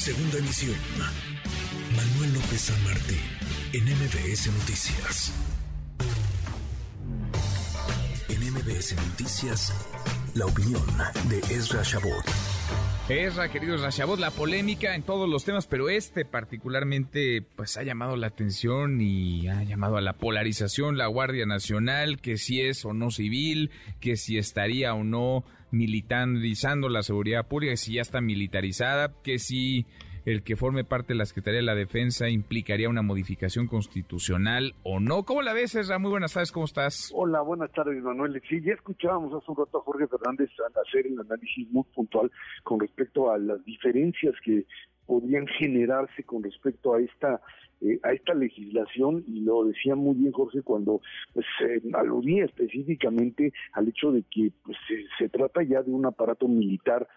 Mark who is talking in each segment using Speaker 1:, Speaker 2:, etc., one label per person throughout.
Speaker 1: Segunda emisión. Manuel López San Martín, en MBS Noticias. En MBS Noticias, la opinión de Ezra Shabot.
Speaker 2: Ezra, queridos Rashabot, la polémica en todos los temas, pero este particularmente pues ha llamado la atención y ha llamado a la polarización la Guardia Nacional, que si es o no civil, que si estaría o no militarizando la seguridad pública, que si ya está militarizada, que si el que forme parte de la Secretaría de la Defensa implicaría una modificación constitucional o no. ¿Cómo la ves, Ezra? Muy buenas tardes, ¿cómo estás?
Speaker 3: Hola, buenas tardes, Manuel. Sí, ya escuchábamos hace un rato a Jorge Fernández hacer el análisis muy puntual con respecto a las diferencias que podrían generarse con respecto a esta eh, a esta legislación y lo decía muy bien Jorge cuando pues, aludía específicamente al hecho de que pues, se trata ya de un aparato militar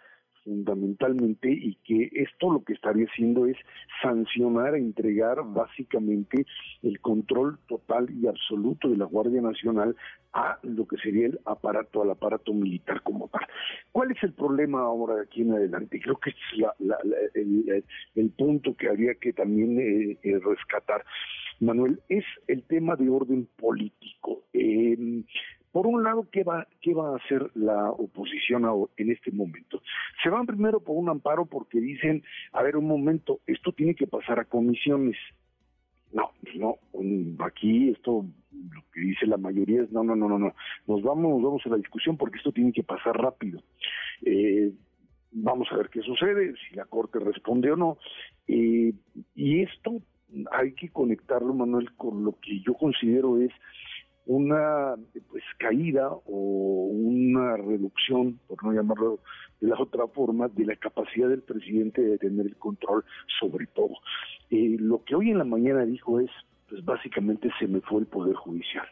Speaker 3: fundamentalmente y que esto lo que estaría haciendo es sancionar e entregar básicamente el control total y absoluto de la Guardia Nacional a lo que sería el aparato, al aparato militar como tal. ¿Cuál es el problema ahora de aquí en adelante? Creo que es el, punto que habría que también eh, eh, rescatar. Manuel, es el tema de orden político. Eh, por un lado, ¿qué va, ¿qué va a hacer la oposición en este momento? Se van primero por un amparo porque dicen, a ver, un momento, esto tiene que pasar a comisiones. No, no, aquí esto, lo que dice la mayoría es, no, no, no, no, no, nos vamos, vamos a la discusión porque esto tiene que pasar rápido. Eh, vamos a ver qué sucede, si la Corte responde o no. Eh, y esto hay que conectarlo, Manuel, con lo que yo considero es una pues caída o una reducción, por no llamarlo de la otra forma, de la capacidad del presidente de tener el control sobre todo. Eh, lo que hoy en la mañana dijo es, pues básicamente se me fue el poder judicial.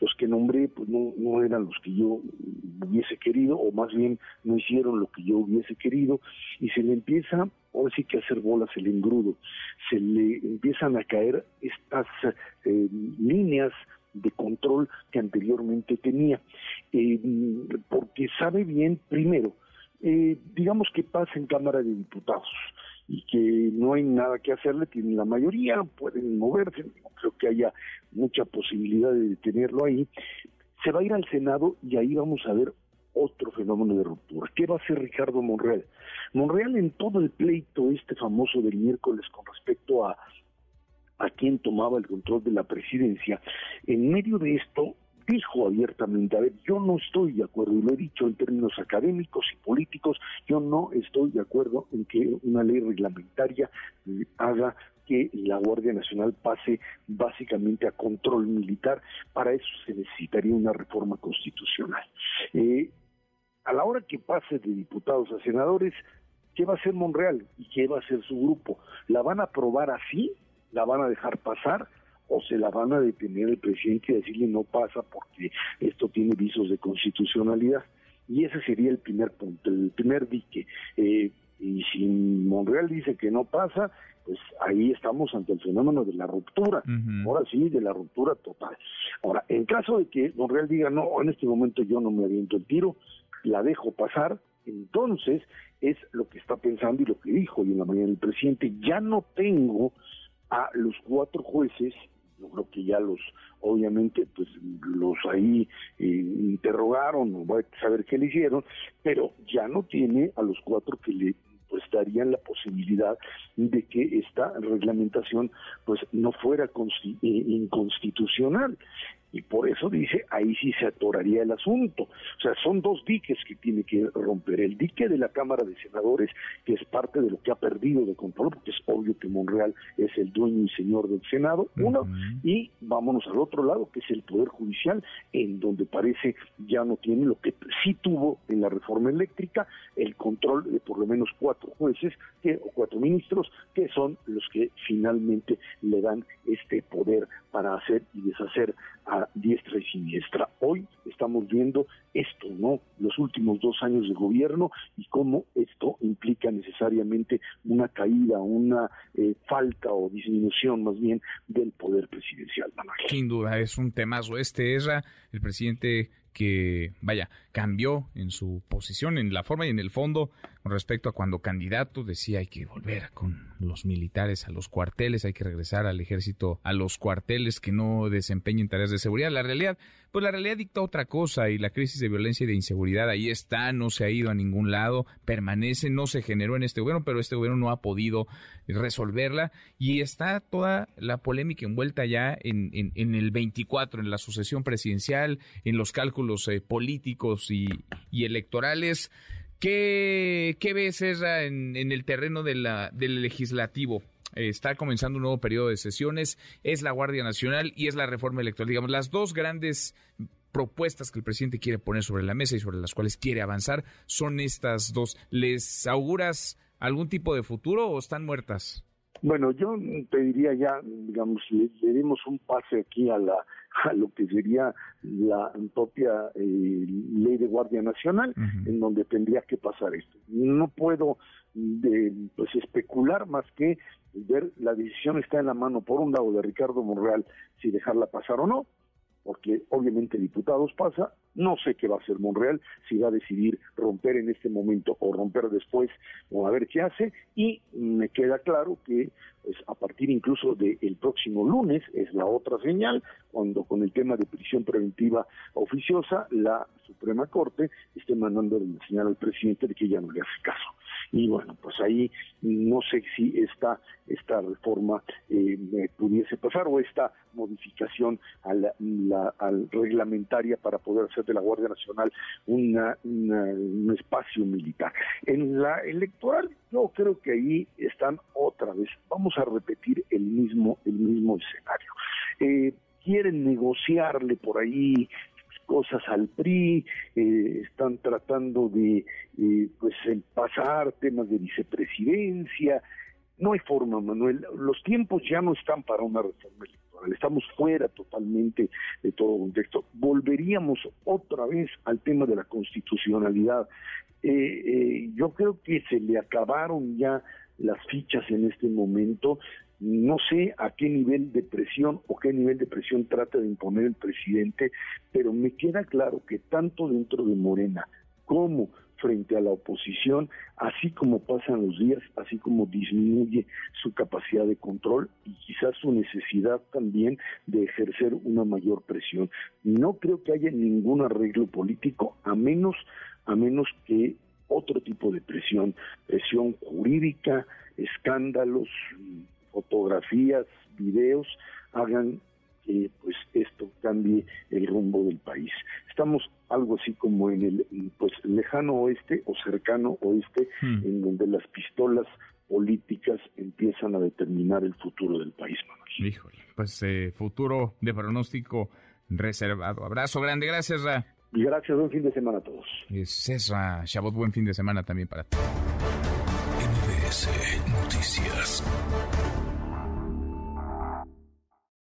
Speaker 3: Los que nombré pues no, no eran los que yo hubiese querido, o más bien no hicieron lo que yo hubiese querido, y se le empieza ahora sí que hacer bolas el engrudo, se le empiezan a caer estas eh, líneas anteriormente tenía, eh, porque sabe bien, primero, eh, digamos que pasa en Cámara de Diputados y que no hay nada que hacerle, tienen la mayoría, pueden moverse, no creo que haya mucha posibilidad de tenerlo ahí, se va a ir al Senado y ahí vamos a ver otro fenómeno de ruptura. ¿Qué va a hacer Ricardo Monreal? Monreal en todo el pleito este famoso del miércoles con respecto a a quien tomaba el control de la presidencia, en medio de esto dijo abiertamente, a ver, yo no estoy de acuerdo, y lo he dicho en términos académicos y políticos, yo no estoy de acuerdo en que una ley reglamentaria haga que la Guardia Nacional pase básicamente a control militar. Para eso se necesitaría una reforma constitucional. Eh, a la hora que pase de diputados a senadores, ¿qué va a hacer Monreal y qué va a hacer su grupo? ¿La van a aprobar así la van a dejar pasar o se la van a detener el presidente y decirle no pasa porque esto tiene visos de constitucionalidad. Y ese sería el primer punto, el primer dique. Eh, y si Monreal dice que no pasa, pues ahí estamos ante el fenómeno de la ruptura. Ahora sí, de la ruptura total. Ahora, en caso de que Monreal diga, no, en este momento yo no me aviento el tiro, la dejo pasar, entonces es lo que está pensando y lo que dijo hoy en la mañana el presidente, ya no tengo a los cuatro jueces, yo creo que ya los, obviamente, pues los ahí eh, interrogaron, o voy a saber qué le hicieron, pero ya no tiene a los cuatro que le pues darían la posibilidad de que esta reglamentación pues no fuera eh, inconstitucional y por eso dice, ahí sí se atoraría el asunto. O sea, son dos diques que tiene que romper. El dique de la Cámara de Senadores, que es parte de lo que ha perdido de control, porque es obvio que Monreal es el dueño y señor del Senado, uno, y vámonos al otro lado, que es el Poder Judicial, en donde parece ya no tiene lo que sí tuvo en la reforma eléctrica, el control de por lo menos cuatro jueces que, o cuatro ministros, que son los que finalmente le dan este poder para hacer y deshacer a diestra y siniestra. Hoy estamos viendo esto, ¿no? Los últimos dos años de gobierno y cómo esto implica necesariamente una caída, una eh, falta o disminución más bien del poder presidencial.
Speaker 2: Sin duda, es un temazo este, Esra. El presidente que, vaya, cambió en su posición, en la forma y en el fondo con respecto a cuando candidato decía hay que volver con los militares a los cuarteles, hay que regresar al ejército a los cuarteles que no desempeñen tareas de seguridad. La realidad, pues la realidad dicta otra cosa y la crisis de violencia y de inseguridad ahí está, no se ha ido a ningún lado, permanece, no se generó en este gobierno, pero este gobierno no ha podido resolverla y está toda la polémica envuelta ya en, en, el 24, en la sucesión presidencial, en los cálculos eh, políticos y, electorales. ¿Qué, qué ves, en, en el terreno de la, del legislativo? Está comenzando un nuevo periodo de sesiones, es la Guardia Nacional y es la reforma electoral. Digamos, las dos grandes propuestas que el presidente quiere poner sobre la mesa y sobre las cuales quiere avanzar son estas dos. ¿Les auguras algún tipo de futuro o están muertas?
Speaker 3: Bueno, yo te diría ya, digamos, le, dimos un pase aquí a la a lo que sería la propia eh, ley de Guardia Nacional, en donde tendría que pasar esto. No puedo pues especular más que ver la decisión está en la mano por un lado de Ricardo Monreal si dejarla pasar o no, porque obviamente diputados pasa, no sé qué va a hacer Monreal, si va a decidir romper en este momento o romper después o a ver qué hace, y me queda claro que pues, a partir incluso del próximo lunes es la otra señal, cuando con el tema de prisión preventiva oficiosa, la Suprema Corte esté mandando la señal al presidente de que ya no le hace caso y bueno, pues ahí no sé si esta, esta reforma eh, pudiese pasar o esta modificación a la, reglamentaria para poder hacer de la Guardia Nacional una, un espacio militar. En la electoral yo creo que ahí están otra vez, vamos a repetir el mismo, el mismo escenario. Eh, quieren negociarle por ahí cosas al PRI, eh, están tratando de eh, pues pasar temas de vicepresidencia. No hay forma, Manuel. Los tiempos ya no están para una reforma electoral. Estamos fuera totalmente de todo contexto. Volveríamos otra vez al tema de la constitucionalidad. Eh, yo creo que se le acabaron ya las fichas en este momento no sé a qué nivel de presión o qué nivel de presión trata de imponer el presidente, pero me queda claro que tanto dentro de Morena como frente a la oposición, así como pasan los días, así como disminuye su capacidad de control y quizás su necesidad también de ejercer una mayor presión. No creo que haya ningún arreglo político a menos a menos que otro tipo de presión, presión jurídica, escándalos, fotografías, videos, hagan que pues esto cambie el rumbo del país. Estamos algo así como en el pues lejano oeste o cercano oeste, hmm. en donde las pistolas políticas empiezan a determinar el futuro del país.
Speaker 2: Híjole, pues eh, futuro de pronóstico reservado. Abrazo grande, gracias Ra.
Speaker 3: Y gracias, buen fin de semana a todos.
Speaker 2: Es César Chabot, buen fin de semana también para todos.
Speaker 1: Noticias.